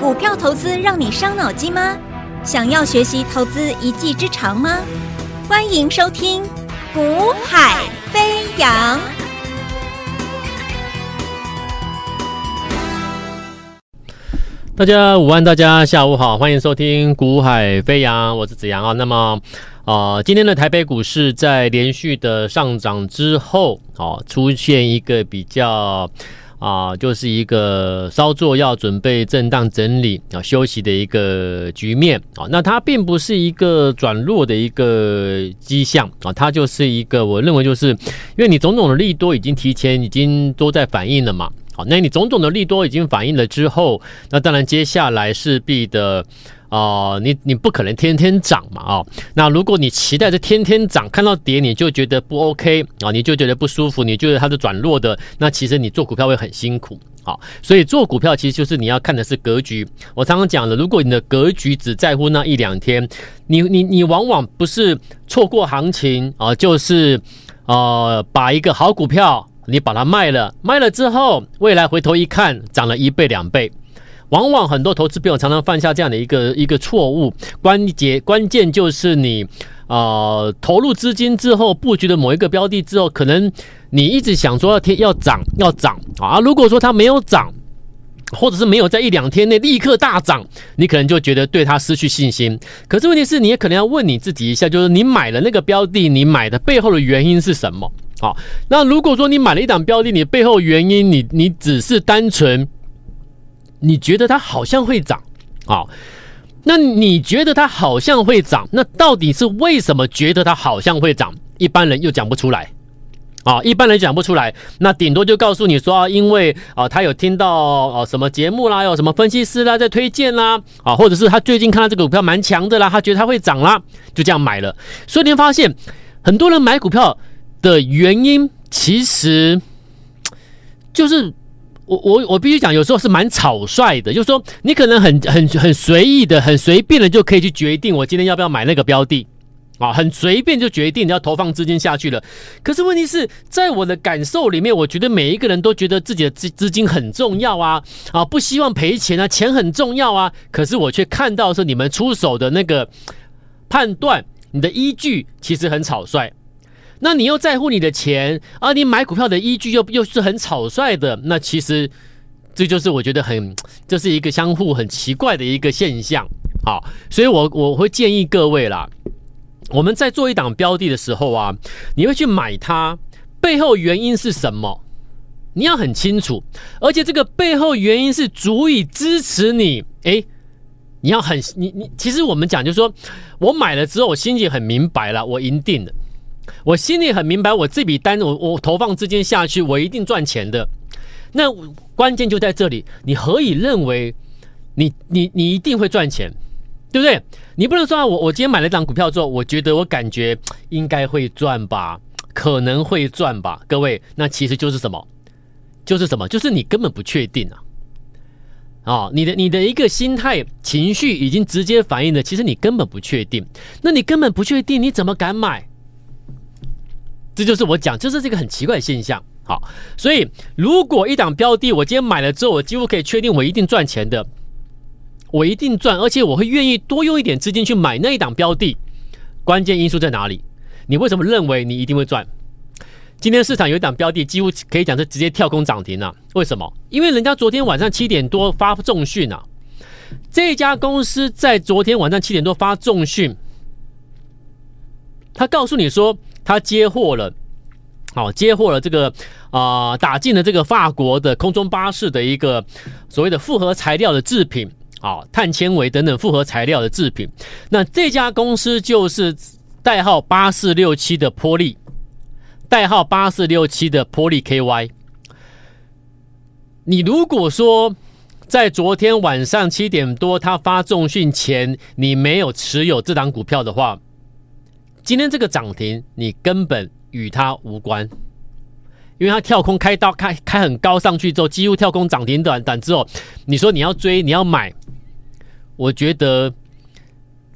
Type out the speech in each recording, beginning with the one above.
股票投资让你伤脑筋吗？想要学习投资一技之长吗？欢迎收听《股海飞扬》。大家午安，大家下午好，欢迎收听《股海飞扬》，我是子阳啊。那么，啊、今天的台北股市在连续的上涨之后，哦，出现一个比较。啊，就是一个稍作要准备震荡整理啊休息的一个局面啊，那它并不是一个转弱的一个迹象啊，它就是一个我认为就是因为你种种的利多已经提前已经都在反映了嘛，好，那你种种的利多已经反映了之后，那当然接下来势必的。哦、你你不可能天天涨嘛，哦，那如果你期待着天天涨，看到跌你就觉得不 OK 啊、哦，你就觉得不舒服，你觉得它是转弱的，那其实你做股票会很辛苦，好、所以做股票其实就是你要看的是格局。我常常讲的，如果你的格局只在乎那一两天，你你你往往不是错过行情啊、就是呃把一个好股票你把它卖了，卖了之后未来回头一看涨了一倍两倍。往往很多投资朋友常常犯下这样的一个一个错误，关键关键就是你呃投入资金之后布局的某一个标的之后，可能你一直想说要天要涨要涨啊，如果说它没有涨，或者是没有在一两天内立刻大涨，你可能就觉得对它失去信心。可是问题是，你也可能要问你自己一下，就是你买了那个标的，你买的背后的原因是什么？好，那如果说你买了一档标的，你背后原因你你只是单纯。你觉得它好像会涨，啊？那你觉得它好像会涨，那到底是为什么觉得它好像会涨？一般人又讲不出来，啊，一般人讲不出来，那顶多就告诉你说，因为啊，他有听到啊什么节目啦，有什么分析师啦在推荐啦，啊，或者是他最近看到这个股票蛮强的啦，他觉得它会涨啦，就这样买了。所以你会发现，很多人买股票的原因，其实就是。我我我必须讲，有时候是蛮草率的，就是说你可能很很很随意的、很随便的就可以去决定我今天要不要买那个标的啊，很随便就决定要投放资金下去了。可是问题是在我的感受里面，我觉得每一个人都觉得自己的资资金很重要啊啊，不希望赔钱啊，钱很重要啊。可是我却看到是你们出手的那个判断，你的依据其实很草率。那你又在乎你的钱，而你买股票的依据又又是很草率的，那其实这就是我觉得很，这是一个相互很奇怪的一个现象。好，所以我我会建议各位啦，我们在做一档标的的时候啊，你会去买它背后原因是什么？你要很清楚，而且这个背后原因是足以支持你。诶，你要很你你，其实我们讲就是说，我买了之后，我心里很明白了，我赢定了。我心里很明白，我这笔单，我我投放资金下去，我一定赚钱的。那关键就在这里，你何以认为你你你一定会赚钱，对不对？你不能说我我今天买了一档股票之后，我觉得我感觉应该会赚吧，可能会赚吧。各位，那其实就是什么？就是什么？就是你根本不确定啊！啊，你的你的一个心态情绪已经直接反映了，其实你根本不确定。那你根本不确定，你怎么敢买？这就是我讲，这是这个很奇怪的现象。好，所以如果一档标的我今天买了之后，我几乎可以确定我一定赚钱的，我一定赚，而且我会愿意多用一点资金去买那一档标的。关键因素在哪里？你为什么认为你一定会赚？今天市场有一档标的，几乎可以讲是直接跳空涨停了。为什么？因为人家昨天晚上七点多发重讯啊，这家公司在昨天晚上七点多发重讯，他告诉你说。他接获了，好，接获了这个啊、打进了这个法国的空中巴士的一个所谓的复合材料的制品啊，碳纤维等等复合材料的制品。那这家公司就是代号八四六七的波力，代号八四六七的波力 KY。你如果说在昨天晚上七点多他发重讯前，你没有持有这档股票的话，今天这个涨停，你根本与它无关，因为它跳空开刀开开很高上去之后，几乎跳空涨停短短之后，你说你要追你要买，我觉得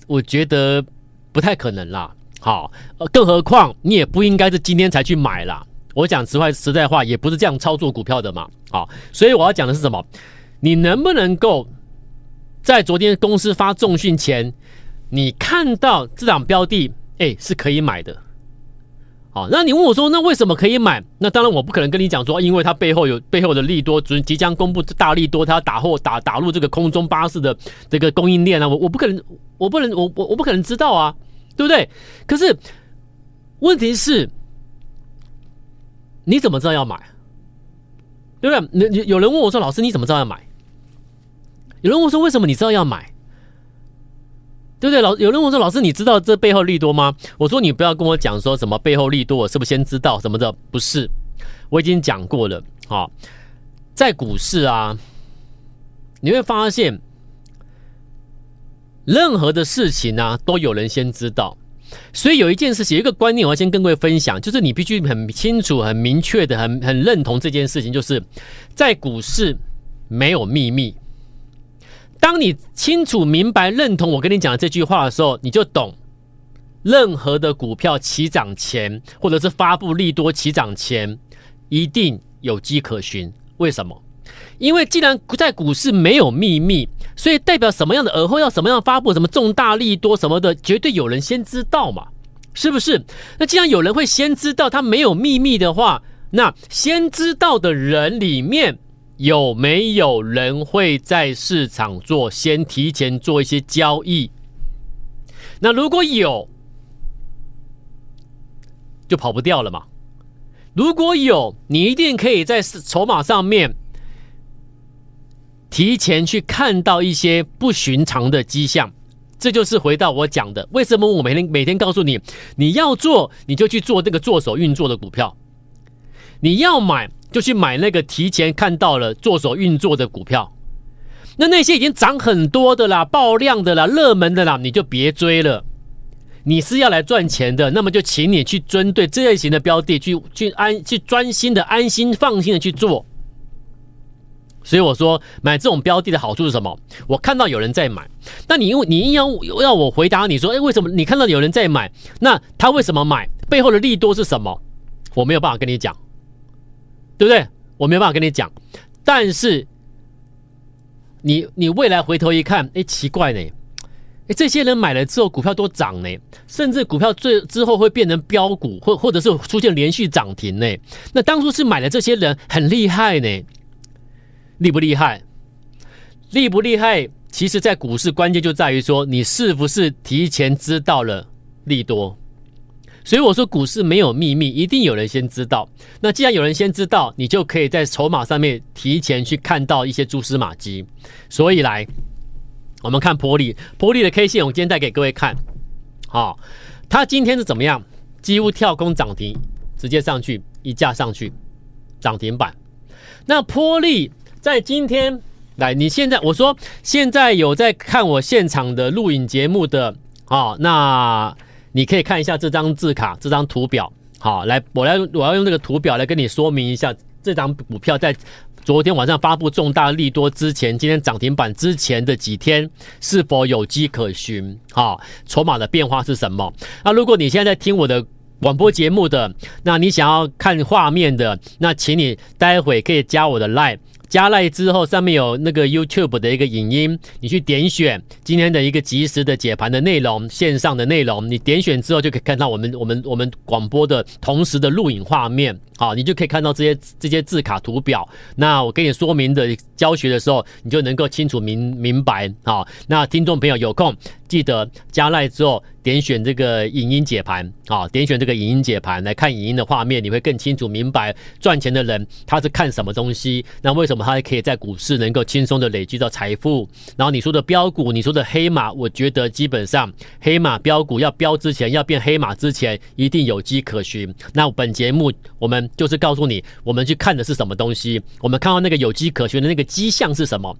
我觉得不太可能啦。好，呃更何况你也不应该是今天才去买啦。我讲实话实在话，也不是这样操作股票的嘛。好，所以我要讲的是什么？你能不能够在昨天公司发重讯前，你看到这档标的，哎，是可以买的。好，那你问我说，那为什么可以买？那当然我不可能跟你讲说，因为它背后有背后的利多，即即将公布大利多，它要打货打打入这个空中巴士的这个供应链啊，我我不可能，我不能，我我我不可能知道啊，对不对？可是问题是，你怎么知道要买？对不对？有有人问我说，老师你怎么知道要买？有人问我说：“为什么你知道要买？对不对？”老有人问我说：“老师，你知道这背后利多吗？”我说：“你不要跟我讲说什么背后利多，我是不是先知道什么的？不是，我已经讲过了。好，在股市啊，你会发现任何的事情啊，都有人先知道。所以有一件事情，一个观念，我要先跟各位分享，就是你必须很清楚、很明确的、很很认同这件事情，就是在股市没有秘密。当你清楚明白认同我跟你讲的这句话的时候，你就懂，任何的股票起涨前，或者是发布利多起涨前，一定有迹可循。为什么？因为既然在股市没有秘密，所以代表什么样的而后要什么样发布什么重大利多什么的，绝对有人先知道嘛，是不是？那既然有人会先知道，他没有秘密的话，那先知道的人里面。有没有人会在市场做先提前做一些交易？那如果有，就跑不掉了嘛。如果有，你一定可以在筹码上面提前去看到一些不寻常的迹象。这就是回到我讲的，为什么我每天每天告诉你，你要做你就去做这个做手运作的股票，你要买。就去买那个提前看到了做手运作的股票，那那些已经涨很多的啦、爆量的啦、热门的啦，你就别追了。你是要来赚钱的，那么就请你去针对这类型的标的去去安去专心的安心放心的去做。所以我说买这种标的的好处是什么？我看到有人在买，那你因为你硬要要我回答你说，哎，为什么你看到有人在买？那他为什么买？背后的利多是什么？我没有办法跟你讲。对不对？我没办法跟你讲，但是你你未来回头一看，哎，奇怪呢，哎，这些人买了之后，股票都涨呢，甚至股票最之后会变成标股，或或者是出现连续涨停呢。那当初是买的这些人很厉害呢，厉不厉害？厉不厉害？其实，在股市关键就在于说，你是不是提前知道了利多。所以我说，股市没有秘密，一定有人先知道。那既然有人先知道，你就可以在筹码上面提前去看到一些蛛丝马迹。所以来，我们看波丽，波丽的 K 线，我今天带给各位看。好，它今天是怎么样？几乎跳空涨停，直接上去一架上去涨停板。那波丽在今天来，你现在我说现在有在看我现场的录影节目的啊，那。你可以看一下这张字卡，这张图表。好，来，我来，我要用这个图表来跟你说明一下，这张股票在昨天晚上发布重大利多之前，今天涨停板之前的几天是否有迹可循？好，筹码的变化是什么？那如果你现在在听我的广播节目的，那你想要看画面的，那请你待会可以加我的 line。加赖之后，上面有那个 YouTube 的一个影音，你去点选今天的一个即时的解盘的内容，线上的内容，你点选之后就可以看到我们我们我们广播的同时的录影画面，好，你就可以看到这些这些字卡图表。那我给你说明的教学的时候，你就能够清楚明明白。好，那听众朋友有空记得加赖之后。点选这个影音解盘，啊，点选这个影音解盘来看影音的画面，你会更清楚明白赚钱的人他是看什么东西，那为什么他可以在股市能够轻松的累积到财富？然后你说的标股，你说的黑马，我觉得基本上黑马标股要标之前，要变黑马之前，一定有迹可循。那本节目我们就是告诉你，我们去看的是什么东西，我们看到那个有迹可循的那个迹象是什么，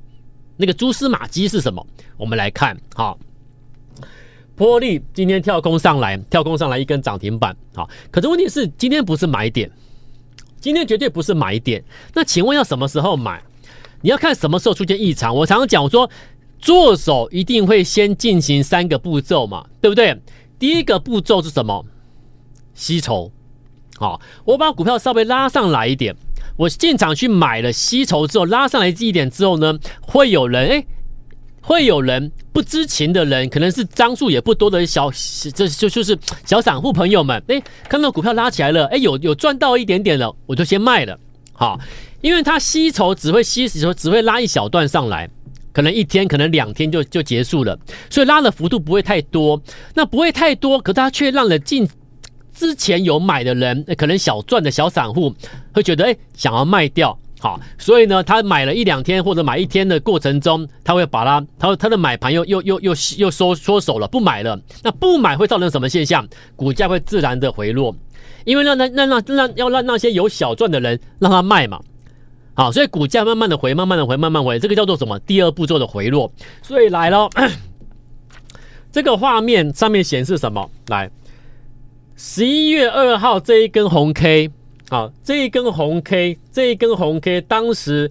那个蛛丝马迹是什么，我们来看，好。波丽今天跳空上来，跳空上来一根涨停板，好，可是问题是今天不是买点，今天绝对不是买点。那请问要什么时候买？你要看什么时候出现异常。我常常讲，我说做手一定会先进行三个步骤嘛，对不对？第一个步骤是什么？吸筹，好，我把股票稍微拉上来一点，我进场去买了吸筹之后拉上来一点之后呢，会有人诶会有人不知情的人，可能是张数也不多的小，这就就是小散户朋友们，哎，看到股票拉起来了，哎，有有赚到一点点了，我就先卖了，好，因为它吸筹只会吸时候只会拉一小段上来，可能一天，可能两天就就结束了，所以拉的幅度不会太多，那不会太多，可它却让了进之前有买的人，可能小赚的小散户会觉得，哎，想要卖掉。好，所以呢，他买了一两天或者买一天的过程中，他会把它，他他的买盘又又又又又收缩手了，不买了。那不买会造成什么现象？股价会自然的回落，因为让那那那那要让那些有小赚的人让他卖嘛。好，所以股价慢慢的回，慢慢的回，慢慢回，这个叫做什么？第二步骤的回落。所以来了，这个画面上面显示什么？来，十一月二号这一根红 K。好，这一根红 K，这一根红 K，当时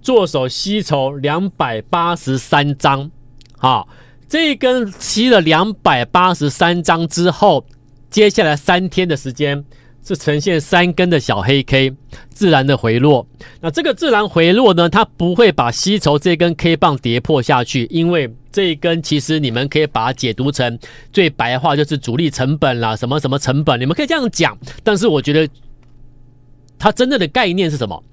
做手吸筹两百八十三张。好，这一根吸了两百八十三张之后，接下来三天的时间是呈现三根的小黑 K，自然的回落。那这个自然回落呢，它不会把吸筹这根 K 棒跌破下去，因为这一根其实你们可以把它解读成最白话就是主力成本啦，什么什么成本，你们可以这样讲。但是我觉得。它真正的概念是什么？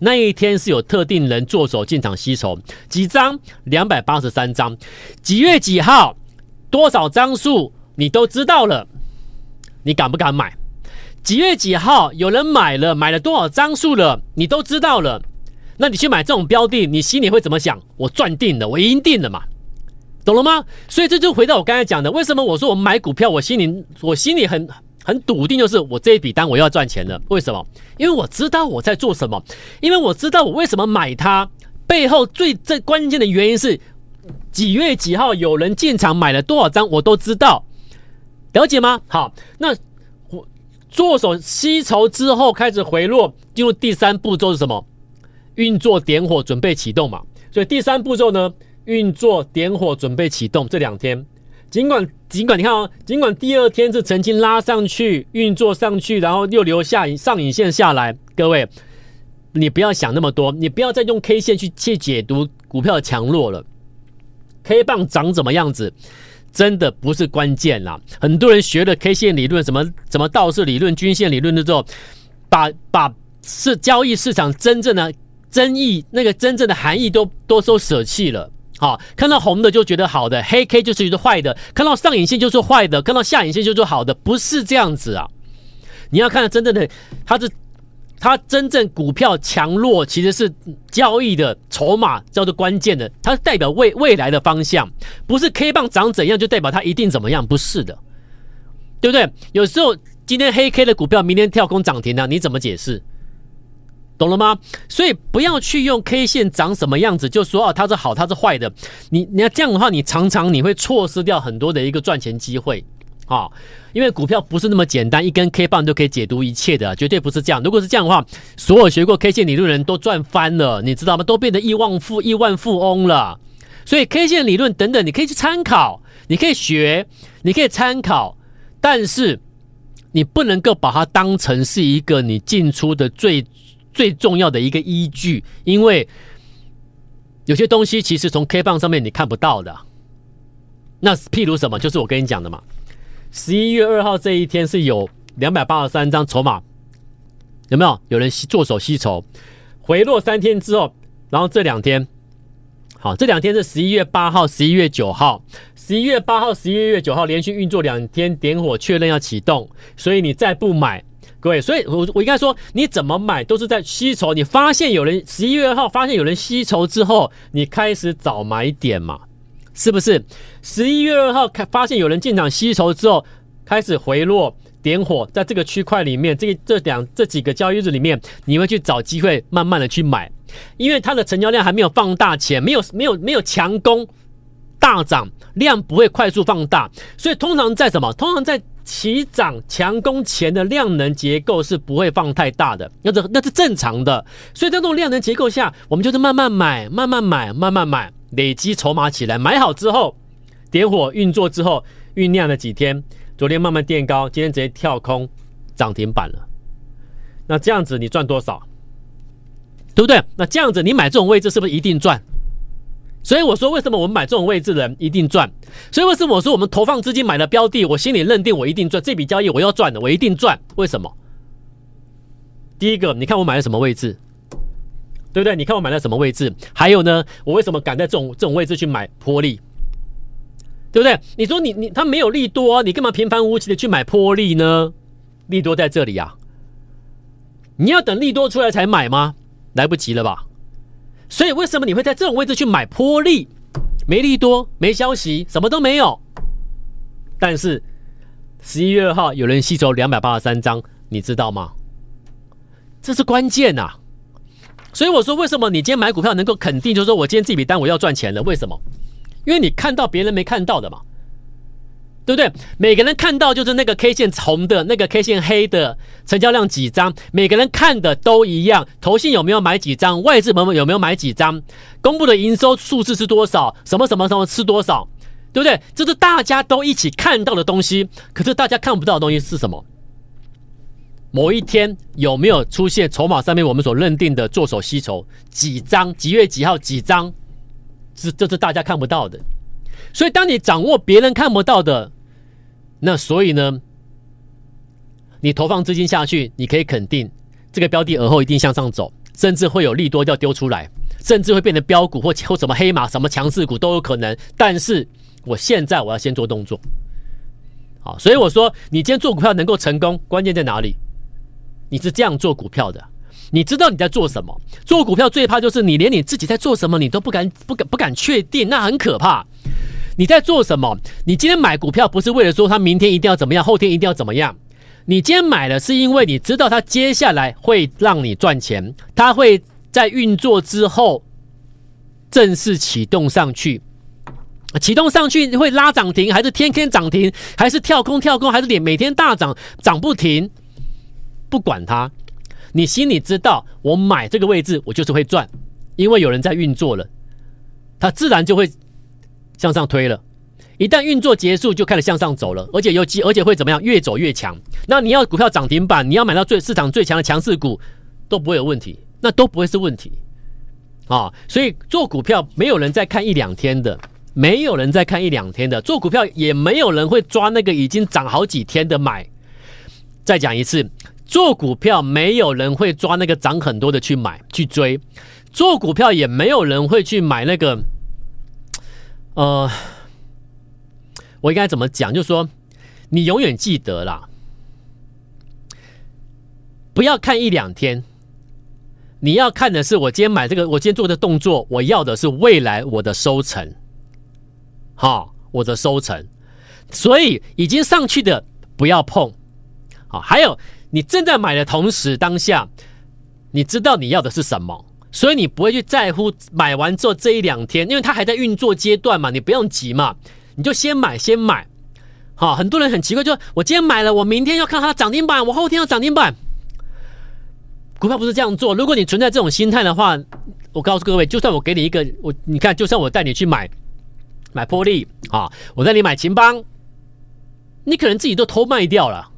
那一天是有特定人做手进场吸筹几张，两百八十三张，几月几号，多少张数你都知道了，你敢不敢买？几月几号有人买了，买了多少张数了，你都知道了，那你去买这种标的，你心里会怎么想？我赚定了，我赢定了嘛，懂了吗？所以这就回到我刚才讲的，为什么我说我买股票，我心里我心里很。很笃定，就是我这一笔单我要赚钱了。为什么？因为我知道我在做什么，因为我知道我为什么买它。背后最最关键的原因是几月几号有人进场买了多少张，我都知道。了解吗？好，那我做手吸筹之后开始回落，进入第三步骤是什么？运作点火准备启动嘛。所以第三步骤呢，运作点火准备启动这两天。尽管尽管你看哦，尽管第二天是曾经拉上去运作上去，然后又留下上影线下来，各位，你不要想那么多，你不要再用 K 线去去解读股票的强弱了。K 棒长怎么样子，真的不是关键啦。很多人学了 K 线理论，什么什么道氏理论、均线理论的时候，把把是交易市场真正的争议那个真正的含义都都都舍弃了。好，看到红的就觉得好的，黑 K 就是觉得坏的；看到上影线就是坏的，看到下影线就是好的，不是这样子啊！你要看真正的，它是它真正股票强弱其实是交易的筹码叫做关键的，它是代表未未来的方向，不是 K 棒长怎样就代表它一定怎么样，不是的，对不对？有时候今天黑 K 的股票明天跳空涨停了，你怎么解释？懂了吗？所以不要去用 K 线长什么样子就说啊，它是好，它是坏的。你你要这样的话，你常常你会错失掉很多的一个赚钱机会啊。因为股票不是那么简单，一根 K 棒就可以解读一切的，绝对不是这样。如果是这样的话，所有学过 K 线理论的人都赚翻了，你知道吗？都变得亿万富亿万富翁了。所以 K 线理论等等，你可以去参考，你可以学，你可以参考，但是你不能够把它当成是一个你进出的最。最重要的一个依据，因为有些东西其实从 K 棒上面你看不到的。那譬如什么，就是我跟你讲的嘛。十一月二号这一天是有两百八十三张筹码，有没有？有人做手吸筹，回落三天之后，然后这两天，好，这两天是十一月八号、十一月九号。十一月八号、十一月九号连续运作两天，点火确认要启动，所以你再不买。各位，所以我我应该说，你怎么买都是在吸筹。你发现有人十一月二号发现有人吸筹之后，你开始找买点嘛，是不是？十一月二号开发现有人进场吸筹之后，开始回落点火，在这个区块里面，这这两这几个交易日里面，你会去找机会慢慢的去买，因为它的成交量还没有放大前，没有没有没有强攻大涨，量不会快速放大，所以通常在什么？通常在。起涨强攻前的量能结构是不会放太大的，那这那是正常的。所以在这种量能结构下，我们就是慢慢买，慢慢买，慢慢买，累积筹码起来。买好之后，点火运作之后，酝酿了几天，昨天慢慢垫高，今天直接跳空涨停板了。那这样子你赚多少？对不对？那这样子你买这种位置是不是一定赚？所以我说，为什么我们买这种位置的人一定赚？所以为什么我说我们投放资金买的标的，我心里认定我一定赚，这笔交易我要赚的，我一定赚。为什么？第一个，你看我买了什么位置，对不对？你看我买了什么位置？还有呢，我为什么敢在这种这种位置去买波利？对不对？你说你你他没有利多，啊你干嘛平凡无奇的去买波利呢？利多在这里啊，你要等利多出来才买吗？来不及了吧？所以为什么你会在这种位置去买波利？没利多，没消息，什么都没有。但是十一月二号有人吸走两百八十三张，你知道吗？这是关键呐。所以我说，为什么你今天买股票能够肯定，就是说我今天这笔单我要赚钱了？为什么？因为你看到别人没看到的嘛。对不对？每个人看到就是那个 K 线红的，那个 K 线黑的，成交量几张，每个人看的都一样。投信有没有买几张？外资朋友有没有买几张？公布的营收数字是多少？什么什么什么吃多少？对不对？这是大家都一起看到的东西。可是大家看不到的东西是什么？某一天有没有出现筹码上面我们所认定的做手吸筹几张？几月几号几张？这这是大家看不到的。所以当你掌握别人看不到的。那所以呢，你投放资金下去，你可以肯定这个标的而后一定向上走，甚至会有利多要丢出来，甚至会变成标股或或什么黑马、什么强势股都有可能。但是我现在我要先做动作，好，所以我说你今天做股票能够成功，关键在哪里？你是这样做股票的，你知道你在做什么？做股票最怕就是你连你自己在做什么你都不敢、不敢、不敢确定，那很可怕。你在做什么？你今天买股票不是为了说它明天一定要怎么样，后天一定要怎么样？你今天买了是因为你知道它接下来会让你赚钱，它会在运作之后正式启动上去，启动上去会拉涨停，还是天天涨停，还是跳空跳空，还是点每天大涨涨不停？不管它，你心里知道，我买这个位置我就是会赚，因为有人在运作了，它自然就会。向上推了，一旦运作结束，就开始向上走了，而且有机，而且会怎么样？越走越强。那你要股票涨停板，你要买到最市场最强的强势股，都不会有问题，那都不会是问题啊。所以做股票没有人再看一两天的，没有人再看一两天的，做股票也没有人会抓那个已经涨好几天的买。再讲一次，做股票没有人会抓那个涨很多的去买去追，做股票也没有人会去买那个。呃，我应该怎么讲？就是说，你永远记得啦，不要看一两天，你要看的是我今天买这个，我今天做的动作，我要的是未来我的收成，好，我的收成。所以已经上去的不要碰，好，还有你正在买的同时，当下你知道你要的是什么。所以你不会去在乎买完之后这一两天，因为它还在运作阶段嘛，你不用急嘛，你就先买先买。好，很多人很奇怪，就我今天买了，我明天要看它涨停板，我后天要涨停板。股票不是这样做。如果你存在这种心态的话，我告诉各位，就算我给你一个我，你看，就算我带你去买买波丽啊，我带你买勤邦，你可能自己都偷卖掉了。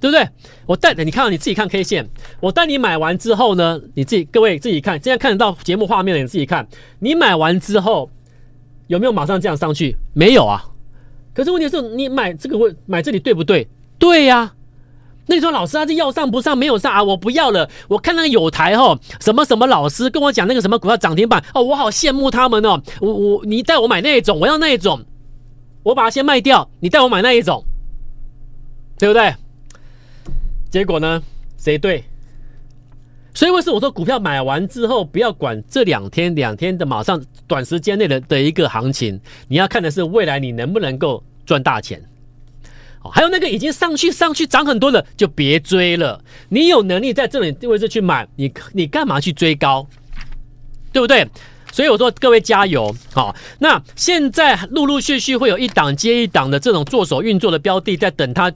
对不对？我带你看到你自己看 K 线，我带你买完之后呢，你自己各位自己看，现在看得到节目画面的你自己看，你买完之后有没有马上这样上去？没有啊。可是问题是，你买这个问买这里对不对？对呀、那你说老师他是要上不上没有上啊？我不要了。我看那个有台哈，什么什么老师跟我讲那个什么股票涨停板哦，我好羡慕他们哦。我我你带我买那一种，我要那一种，我把它先卖掉，你带我买那一种，对不对？结果呢？谁对？所以为什么我说股票买完之后不要管这两天两天的马上短时间内的的一个行情，你要看的是未来你能不能够赚大钱。还有那个已经上去上去涨很多的就别追了。你有能力在这里位置去买，你你干嘛去追高？对不对？所以我说各位加油！好，那现在陆陆续续会有一档接一档的这种做手运作的标的在等它。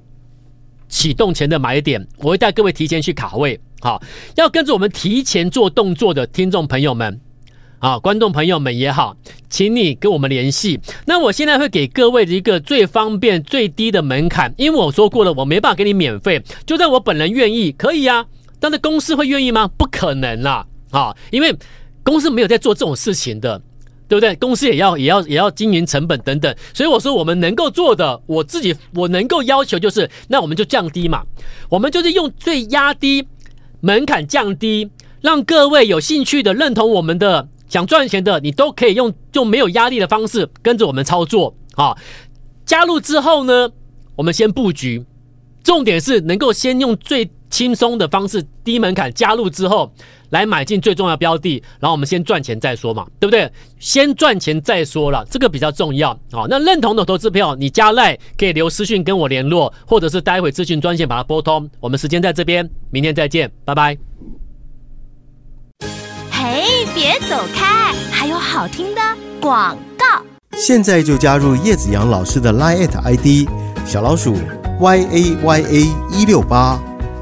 启动前的买点，我会带各位提前去卡位。好，要跟着我们提前做动作的听众朋友们，啊，观众朋友们也好，请你跟我们联系。那我现在会给各位一个最方便、最低的门槛，因为我说过了，我没办法给你免费。就算我本人愿意，可以啊，但是公司会愿意吗？不可能啦，啊，因为公司没有在做这种事情的。对不对？公司也要也要也要经营成本等等，所以我说我们能够做的，我自己我能够要求就是，那我们就降低嘛，我们就是用最压低门槛降低，让各位有兴趣的、认同我们的、想赚钱的，你都可以用用没有压力的方式跟着我们操作啊。加入之后呢，我们先布局，重点是能够先用最轻松的方式、低门槛加入之后。来买进最重要标的，然后我们先赚钱再说嘛，对不对？先赚钱再说了，这个比较重要。好，那认同的投资票，你加赖可以留私讯跟我联络，或者是待会咨询专线把它拨通。我们时间在这边，明天再见，拜拜。嘿，别走开，还有好听的广告。现在就加入叶子阳老师的 Line ID 小老鼠 y a y a 一六八